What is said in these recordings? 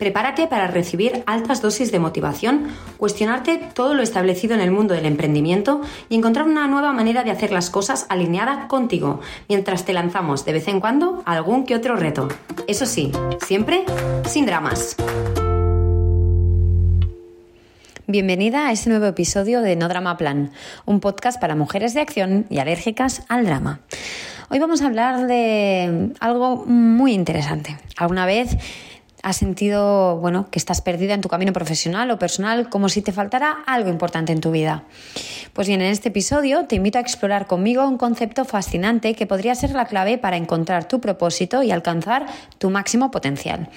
Prepárate para recibir altas dosis de motivación, cuestionarte todo lo establecido en el mundo del emprendimiento y encontrar una nueva manera de hacer las cosas alineada contigo, mientras te lanzamos de vez en cuando algún que otro reto. Eso sí, siempre sin dramas. Bienvenida a este nuevo episodio de No Drama Plan, un podcast para mujeres de acción y alérgicas al drama. Hoy vamos a hablar de algo muy interesante. Alguna vez has sentido, bueno, que estás perdida en tu camino profesional o personal, como si te faltara algo importante en tu vida. Pues bien, en este episodio te invito a explorar conmigo un concepto fascinante que podría ser la clave para encontrar tu propósito y alcanzar tu máximo potencial.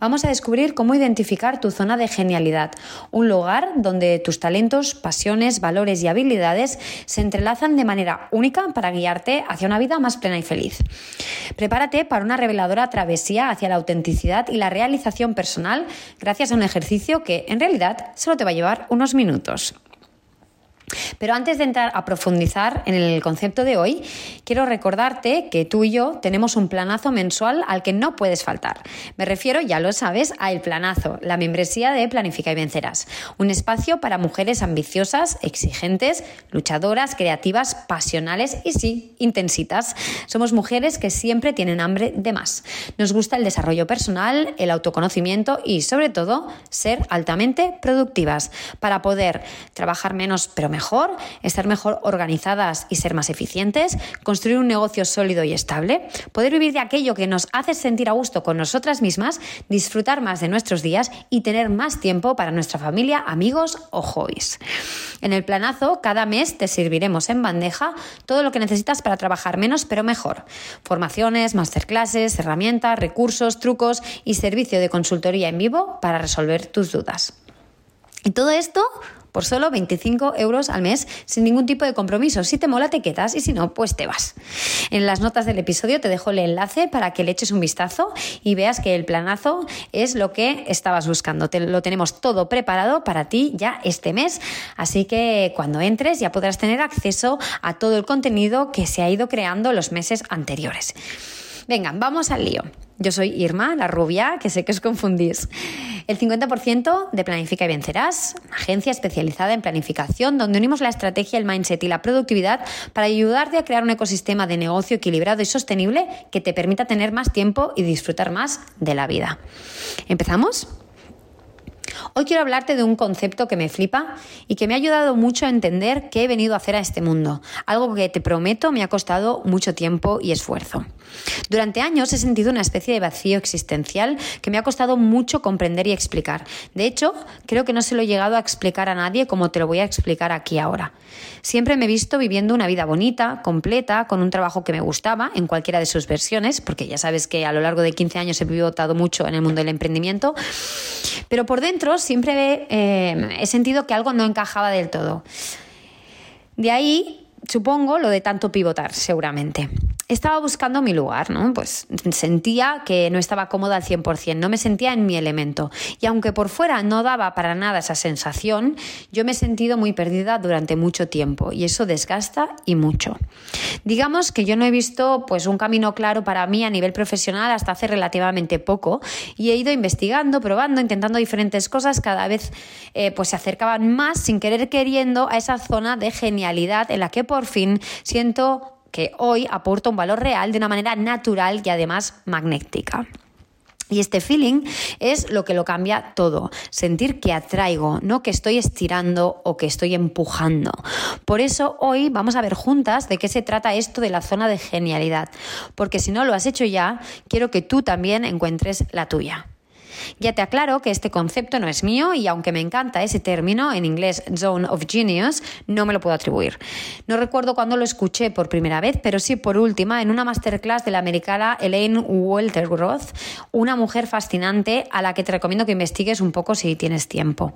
Vamos a descubrir cómo identificar tu zona de genialidad, un lugar donde tus talentos, pasiones, valores y habilidades se entrelazan de manera única para guiarte hacia una vida más plena y feliz. Prepárate para una reveladora travesía hacia la autenticidad y la realidad realización personal gracias a un ejercicio que en realidad solo te va a llevar unos minutos. Pero antes de entrar a profundizar en el concepto de hoy, quiero recordarte que tú y yo tenemos un planazo mensual al que no puedes faltar. Me refiero, ya lo sabes, a El Planazo, la membresía de Planifica y Vencerás. Un espacio para mujeres ambiciosas, exigentes, luchadoras, creativas, pasionales y sí, intensitas. Somos mujeres que siempre tienen hambre de más. Nos gusta el desarrollo personal, el autoconocimiento y, sobre todo, ser altamente productivas para poder trabajar menos pero mejor mejor, estar mejor organizadas y ser más eficientes, construir un negocio sólido y estable, poder vivir de aquello que nos hace sentir a gusto con nosotras mismas, disfrutar más de nuestros días y tener más tiempo para nuestra familia, amigos o hobbies. En el planazo, cada mes te serviremos en bandeja todo lo que necesitas para trabajar menos pero mejor. Formaciones, masterclasses, herramientas, recursos, trucos y servicio de consultoría en vivo para resolver tus dudas. Y todo esto por solo 25 euros al mes sin ningún tipo de compromiso. Si te mola, te quedas y si no, pues te vas. En las notas del episodio te dejo el enlace para que le eches un vistazo y veas que el planazo es lo que estabas buscando. Te, lo tenemos todo preparado para ti ya este mes, así que cuando entres ya podrás tener acceso a todo el contenido que se ha ido creando los meses anteriores. Venga, vamos al lío. Yo soy Irma, la rubia, que sé que os confundís. El 50% de Planifica y Vencerás, agencia especializada en planificación donde unimos la estrategia, el mindset y la productividad para ayudarte a crear un ecosistema de negocio equilibrado y sostenible que te permita tener más tiempo y disfrutar más de la vida. ¿Empezamos? Hoy quiero hablarte de un concepto que me flipa y que me ha ayudado mucho a entender qué he venido a hacer a este mundo, algo que te prometo me ha costado mucho tiempo y esfuerzo. Durante años he sentido una especie de vacío existencial que me ha costado mucho comprender y explicar. De hecho, creo que no se lo he llegado a explicar a nadie como te lo voy a explicar aquí ahora. Siempre me he visto viviendo una vida bonita, completa, con un trabajo que me gustaba en cualquiera de sus versiones, porque ya sabes que a lo largo de 15 años he pivotado mucho en el mundo del emprendimiento, pero por dentro siempre eh, he sentido que algo no encajaba del todo. De ahí, supongo, lo de tanto pivotar, seguramente estaba buscando mi lugar, ¿no? Pues sentía que no estaba cómoda al 100%, no me sentía en mi elemento. Y aunque por fuera no daba para nada esa sensación, yo me he sentido muy perdida durante mucho tiempo y eso desgasta y mucho. Digamos que yo no he visto pues un camino claro para mí a nivel profesional hasta hace relativamente poco y he ido investigando, probando, intentando diferentes cosas, cada vez eh, pues se acercaban más sin querer queriendo a esa zona de genialidad en la que por fin siento que hoy aporta un valor real de una manera natural y además magnética. Y este feeling es lo que lo cambia todo. Sentir que atraigo, no que estoy estirando o que estoy empujando. Por eso hoy vamos a ver juntas de qué se trata esto de la zona de genialidad. Porque si no lo has hecho ya, quiero que tú también encuentres la tuya. Ya te aclaro que este concepto no es mío y aunque me encanta ese término, en inglés Zone of Genius, no me lo puedo atribuir. No recuerdo cuándo lo escuché por primera vez, pero sí por última en una masterclass de la americana Elaine Waltergroth, una mujer fascinante a la que te recomiendo que investigues un poco si tienes tiempo.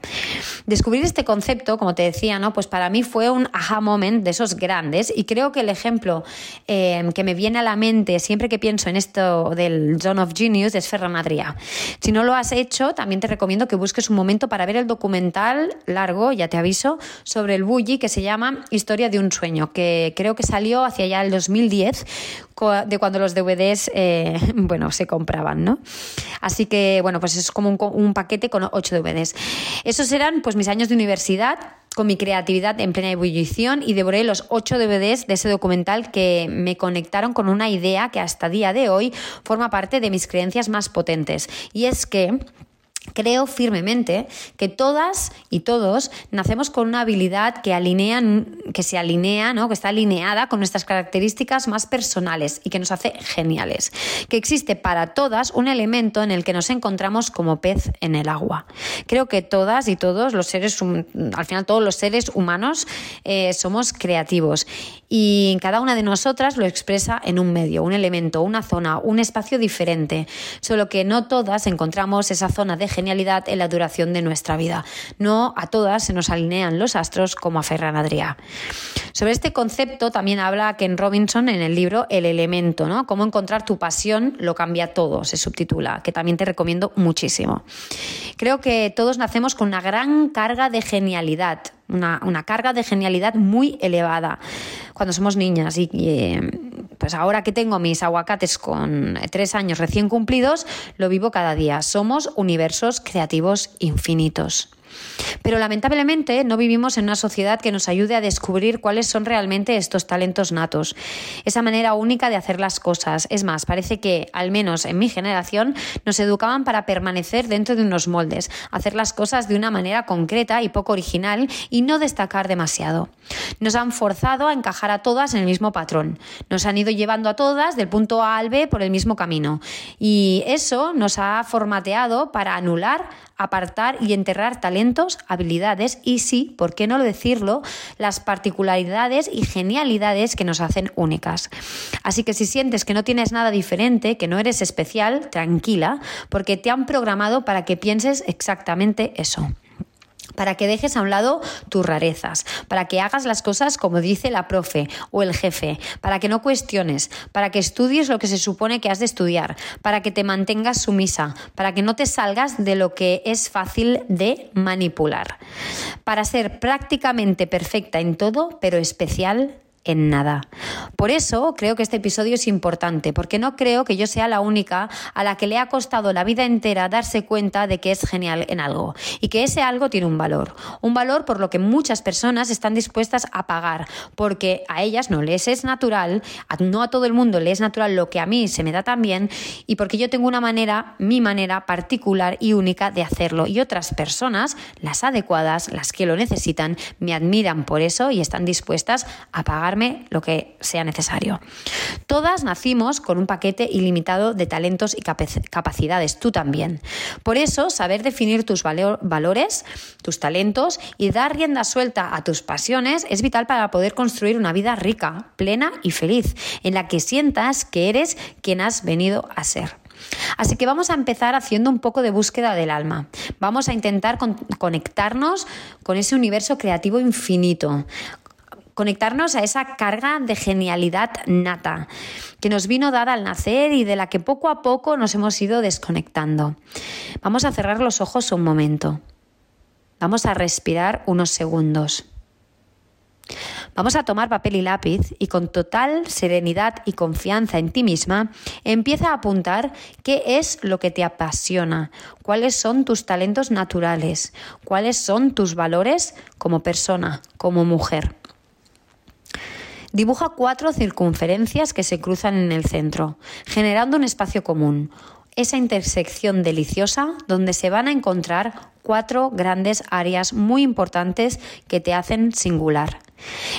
Descubrir este concepto, como te decía, ¿no? pues para mí fue un aha moment de esos grandes y creo que el ejemplo eh, que me viene a la mente siempre que pienso en esto del Zone of Genius es Ferran Adrià. Si no lo has hecho, también te recomiendo que busques un momento para ver el documental largo, ya te aviso, sobre el bully que se llama Historia de un sueño, que creo que salió hacia ya el 2010, de cuando los DVDs eh, bueno, se compraban, ¿no? Así que, bueno, pues es como un, un paquete con ocho DVDs. Esos eran pues mis años de universidad con mi creatividad en plena ebullición y devoré los ocho DVDs de ese documental que me conectaron con una idea que hasta día de hoy forma parte de mis creencias más potentes. Y es que Creo firmemente que todas y todos nacemos con una habilidad que, alinean, que se alinea, ¿no? que está alineada con nuestras características más personales y que nos hace geniales. Que existe para todas un elemento en el que nos encontramos como pez en el agua. Creo que todas y todos los seres, al final todos los seres humanos eh, somos creativos y cada una de nosotras lo expresa en un medio, un elemento, una zona, un espacio diferente. Solo que no todas encontramos esa zona de genialidad en la duración de nuestra vida. No a todas se nos alinean los astros como a Ferran. Sobre este concepto también habla Ken Robinson en el libro El elemento, ¿no? Cómo encontrar tu pasión lo cambia todo, se subtitula, que también te recomiendo muchísimo. Creo que todos nacemos con una gran carga de genialidad, una, carga de genialidad muy elevada cuando somos niñas y, eh, pues ahora que tengo mis aguacates con tres años recién cumplidos, lo vivo cada día. Somos universos creativos infinitos. Pero lamentablemente no vivimos en una sociedad que nos ayude a descubrir cuáles son realmente estos talentos natos, esa manera única de hacer las cosas. Es más, parece que, al menos en mi generación, nos educaban para permanecer dentro de unos moldes, hacer las cosas de una manera concreta y poco original y no destacar demasiado. Nos han forzado a encajar a todas en el mismo patrón. Nos han ido llevando a todas del punto A al B por el mismo camino. Y eso nos ha formateado para anular, apartar y enterrar talentos, habilidades y sí, ¿por qué no lo decirlo?, las particularidades y genialidades que nos hacen únicas. Así que si sientes que no tienes nada diferente, que no eres especial, tranquila, porque te han programado para que pienses exactamente eso para que dejes a un lado tus rarezas, para que hagas las cosas como dice la profe o el jefe, para que no cuestiones, para que estudies lo que se supone que has de estudiar, para que te mantengas sumisa, para que no te salgas de lo que es fácil de manipular, para ser prácticamente perfecta en todo, pero especial en nada. Por eso creo que este episodio es importante, porque no creo que yo sea la única a la que le ha costado la vida entera darse cuenta de que es genial en algo y que ese algo tiene un valor. Un valor por lo que muchas personas están dispuestas a pagar, porque a ellas no les es natural, no a todo el mundo le es natural lo que a mí se me da también y porque yo tengo una manera, mi manera particular y única de hacerlo y otras personas, las adecuadas, las que lo necesitan, me admiran por eso y están dispuestas a pagar lo que sea necesario. Todas nacimos con un paquete ilimitado de talentos y capacidades, tú también. Por eso, saber definir tus valores, tus talentos y dar rienda suelta a tus pasiones es vital para poder construir una vida rica, plena y feliz, en la que sientas que eres quien has venido a ser. Así que vamos a empezar haciendo un poco de búsqueda del alma. Vamos a intentar conectarnos con ese universo creativo infinito, conectarnos a esa carga de genialidad nata que nos vino dada al nacer y de la que poco a poco nos hemos ido desconectando. Vamos a cerrar los ojos un momento. Vamos a respirar unos segundos. Vamos a tomar papel y lápiz y con total serenidad y confianza en ti misma empieza a apuntar qué es lo que te apasiona, cuáles son tus talentos naturales, cuáles son tus valores como persona, como mujer. Dibuja cuatro circunferencias que se cruzan en el centro, generando un espacio común. esa intersección deliciosa donde se van a encontrar cuatro grandes áreas muy importantes que te hacen singular.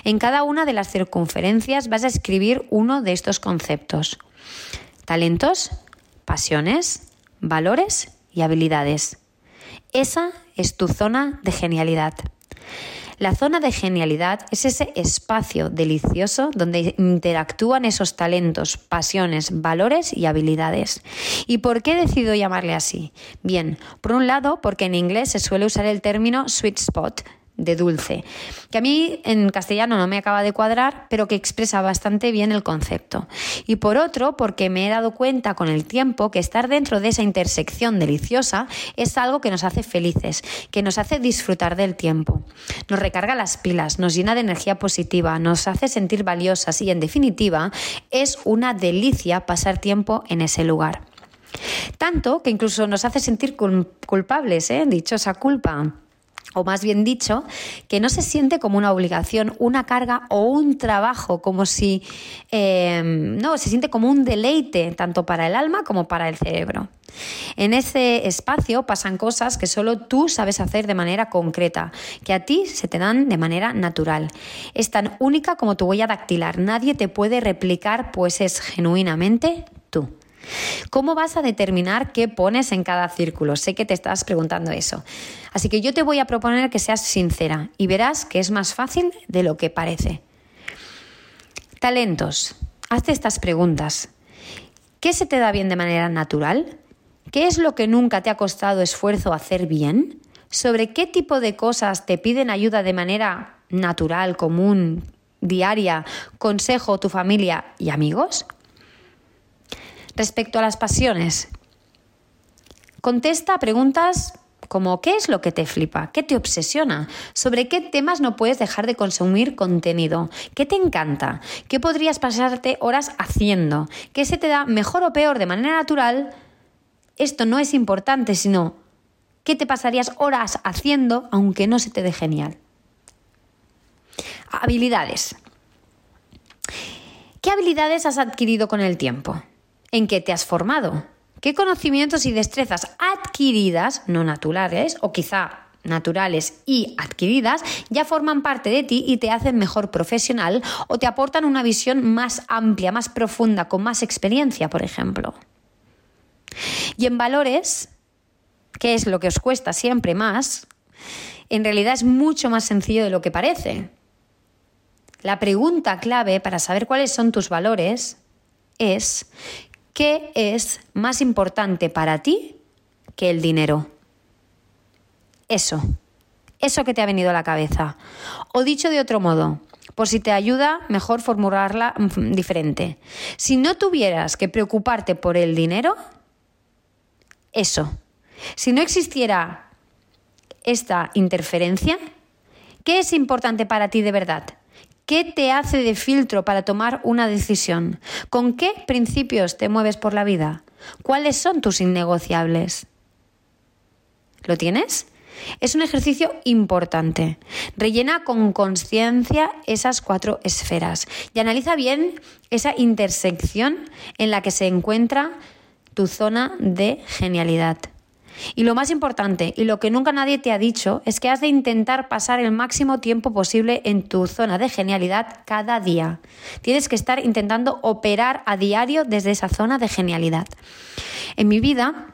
En cada una de las circunferencias vas a escribir uno de estos conceptos. Talentos, pasiones, valores y habilidades. Esa es tu zona de genialidad. La zona de genialidad es ese espacio delicioso donde interactúan esos talentos, pasiones, valores y habilidades. ¿Y por qué he decidido llamarle así? Bien, por un lado, porque en inglés se suele usar el término sweet spot, de dulce, que a mí en castellano no me acaba de cuadrar, pero que expresa bastante bien el concepto. Y por otro, porque me he dado cuenta con el tiempo que estar dentro de esa intersección deliciosa es algo que nos hace felices, que nos hace disfrutar del tiempo, nos recarga las pilas, nos llena de energía positiva, nos hace sentir valiosas y en definitiva es una delicia pasar tiempo en ese lugar. Tanto que incluso nos hace sentir culpables, ¿eh? dichosa culpa o más bien dicho, que no se siente como una obligación, una carga o un trabajo, como si, em, no, se siente como un deleite, tanto para el alma como para el cerebro. En ese espacio pasan cosas que solo tú sabes hacer de manera concreta, que a ti se te dan de manera natural. Es tan única como tu huella dactilar, nadie te puede replicar, pues es genuinamente. ¿Cómo vas a determinar qué pones en cada círculo? Sé que te estás preguntando eso. Así que yo te voy a proponer que seas sincera y verás que es más fácil de lo que parece. Talentos. Hazte estas preguntas. ¿Qué se te da bien de manera natural? ¿Qué es lo que nunca te ha costado esfuerzo hacer bien? ¿Sobre qué tipo de cosas te piden ayuda de manera natural, común, diaria, consejo tu familia y amigos? Respecto a las pasiones, contesta preguntas como ¿qué es lo que te flipa? ¿Qué te obsesiona? ¿Sobre qué temas no puedes dejar de consumir contenido? ¿Qué te encanta? ¿Qué podrías pasarte horas haciendo? ¿Qué se te da mejor o peor de manera natural? Esto no es importante, sino ¿qué te pasarías horas haciendo aunque no se te dé genial? Habilidades. ¿Qué habilidades has adquirido con el tiempo? En qué te has formado. ¿Qué conocimientos y destrezas adquiridas, no naturales, o quizá naturales y adquiridas, ya forman parte de ti y te hacen mejor profesional o te aportan una visión más amplia, más profunda, con más experiencia, por ejemplo? Y en valores, que es lo que os cuesta siempre más, en realidad es mucho más sencillo de lo que parece. La pregunta clave para saber cuáles son tus valores es ¿Qué es más importante para ti que el dinero? Eso, eso que te ha venido a la cabeza. O dicho de otro modo, por si te ayuda, mejor formularla mm, diferente. Si no tuvieras que preocuparte por el dinero, eso. Si no existiera esta interferencia, ¿qué es importante para ti de verdad? ¿Qué te hace de filtro para tomar una decisión? ¿Con qué principios te mueves por la vida? ¿Cuáles son tus innegociables? ¿Lo tienes? Es un ejercicio importante. Rellena con conciencia esas cuatro esferas y analiza bien esa intersección en la que se encuentra tu zona de genialidad. Y lo más importante, y lo que nunca nadie te ha dicho, es que has de intentar pasar el máximo tiempo posible en tu zona de genialidad cada día. Tienes que estar intentando operar a diario desde esa zona de genialidad. En mi vida,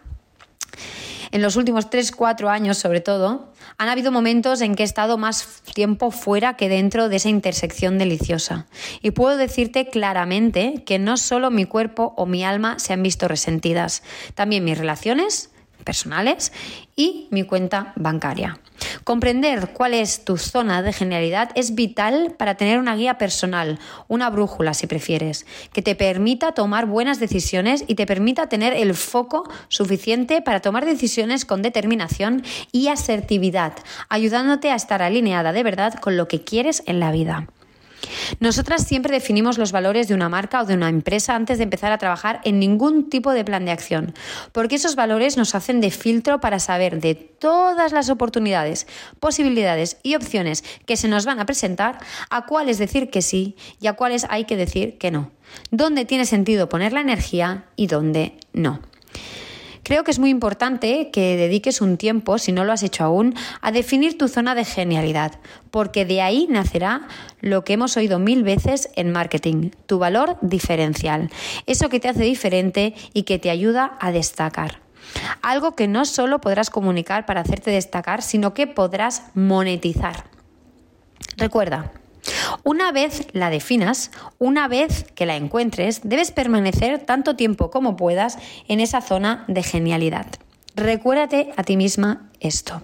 en los últimos 3-4 años sobre todo, han habido momentos en que he estado más tiempo fuera que dentro de esa intersección deliciosa. Y puedo decirte claramente que no solo mi cuerpo o mi alma se han visto resentidas, también mis relaciones, personales y mi cuenta bancaria. Comprender cuál es tu zona de genialidad es vital para tener una guía personal, una brújula si prefieres, que te permita tomar buenas decisiones y te permita tener el foco suficiente para tomar decisiones con determinación y asertividad, ayudándote a estar alineada de verdad con lo que quieres en la vida. Nosotras siempre definimos los valores de una marca o de una empresa antes de empezar a trabajar en ningún tipo de plan de acción, porque esos valores nos hacen de filtro para saber de todas las oportunidades, posibilidades y opciones que se nos van a presentar, a cuáles decir que sí y a cuáles hay que decir que no, dónde tiene sentido poner la energía y dónde no. Creo que es muy importante que dediques un tiempo, si no lo has hecho aún, a definir tu zona de genialidad, porque de ahí nacerá lo que hemos oído mil veces en marketing, tu valor diferencial, eso que te hace diferente y que te ayuda a destacar. Algo que no solo podrás comunicar para hacerte destacar, sino que podrás monetizar. Recuerda, una vez la definas, una vez que la encuentres, debes permanecer tanto tiempo como puedas en esa zona de genialidad. Recuérdate a ti misma esto.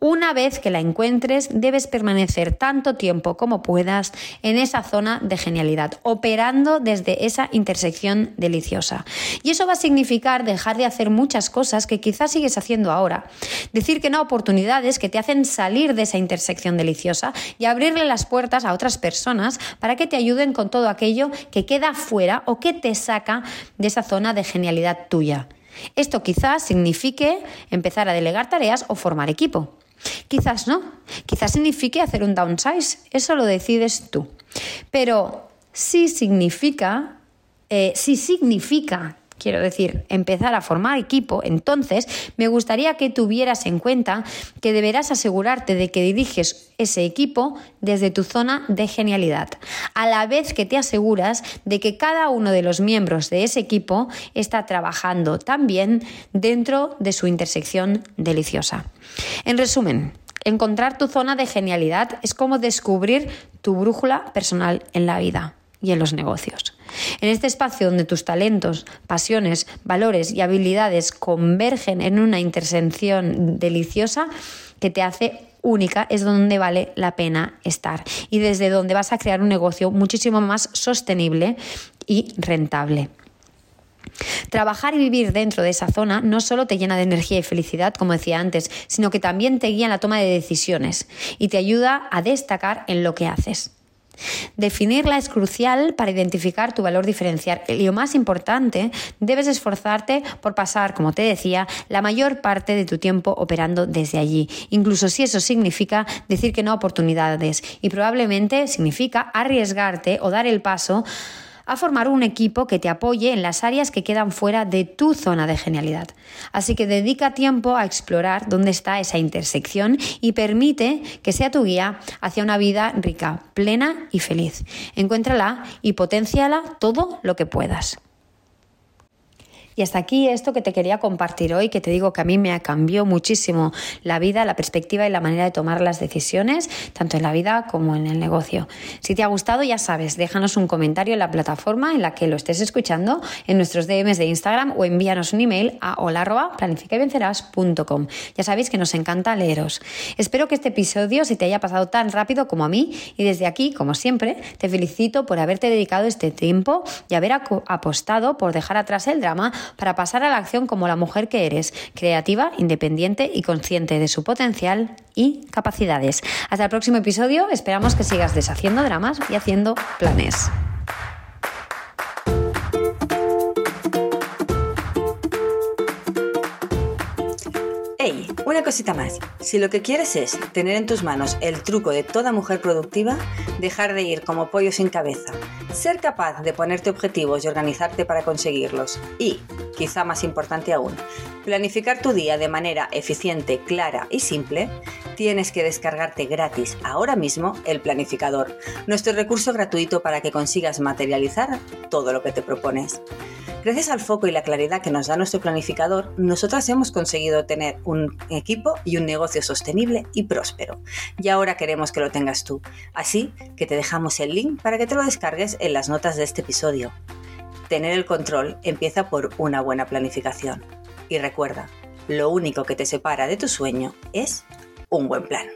Una vez que la encuentres, debes permanecer tanto tiempo como puedas en esa zona de genialidad, operando desde esa intersección deliciosa. Y eso va a significar dejar de hacer muchas cosas que quizás sigues haciendo ahora. Decir que no a oportunidades que te hacen salir de esa intersección deliciosa y abrirle las puertas a otras personas para que te ayuden con todo aquello que queda fuera o que te saca de esa zona de genialidad tuya. Esto quizás signifique empezar a delegar tareas o formar equipo. Quizás no, quizás signifique hacer un downsize, eso lo decides tú. Pero sí significa, eh, sí significa quiero decir, empezar a formar equipo, entonces me gustaría que tuvieras en cuenta que deberás asegurarte de que diriges ese equipo desde tu zona de genialidad, a la vez que te aseguras de que cada uno de los miembros de ese equipo está trabajando también dentro de su intersección deliciosa. En resumen, encontrar tu zona de genialidad es como descubrir tu brújula personal en la vida y en los negocios. En este espacio donde tus talentos, pasiones, valores y habilidades convergen en una intersección deliciosa que te hace única es donde vale la pena estar y desde donde vas a crear un negocio muchísimo más sostenible y rentable. Trabajar y vivir dentro de esa zona no solo te llena de energía y felicidad, como decía antes, sino que también te guía en la toma de decisiones y te ayuda a destacar en lo que haces. Definirla es crucial para identificar tu valor diferencial y lo más importante, debes esforzarte por pasar, como te decía, la mayor parte de tu tiempo operando desde allí, incluso si eso significa decir que no a oportunidades y probablemente significa arriesgarte o dar el paso a formar un equipo que te apoye en las áreas que quedan fuera de tu zona de genialidad. Así que dedica tiempo a explorar dónde está esa intersección y permite que sea tu guía hacia una vida rica, plena y feliz. Encuéntrala y potenciala todo lo que puedas. Y hasta aquí esto que te quería compartir hoy, que te digo que a mí me cambió muchísimo la vida, la perspectiva y la manera de tomar las decisiones, tanto en la vida como en el negocio. Si te ha gustado, ya sabes, déjanos un comentario en la plataforma en la que lo estés escuchando, en nuestros DMs de Instagram o envíanos un email a hola.planificavencerás.com. Ya sabéis que nos encanta leeros. Espero que este episodio se te haya pasado tan rápido como a mí y desde aquí, como siempre, te felicito por haberte dedicado este tiempo y haber apostado por dejar atrás el drama para pasar a la acción como la mujer que eres, creativa, independiente y consciente de su potencial y capacidades. Hasta el próximo episodio, esperamos que sigas deshaciendo dramas y haciendo planes. Cosita más, si lo que quieres es tener en tus manos el truco de toda mujer productiva, dejar de ir como pollo sin cabeza, ser capaz de ponerte objetivos y organizarte para conseguirlos y, quizá más importante aún, planificar tu día de manera eficiente, clara y simple, tienes que descargarte gratis ahora mismo el planificador, nuestro recurso gratuito para que consigas materializar todo lo que te propones. Gracias al foco y la claridad que nos da nuestro planificador, nosotras hemos conseguido tener un y un negocio sostenible y próspero. Y ahora queremos que lo tengas tú. Así que te dejamos el link para que te lo descargues en las notas de este episodio. Tener el control empieza por una buena planificación. Y recuerda, lo único que te separa de tu sueño es un buen plan.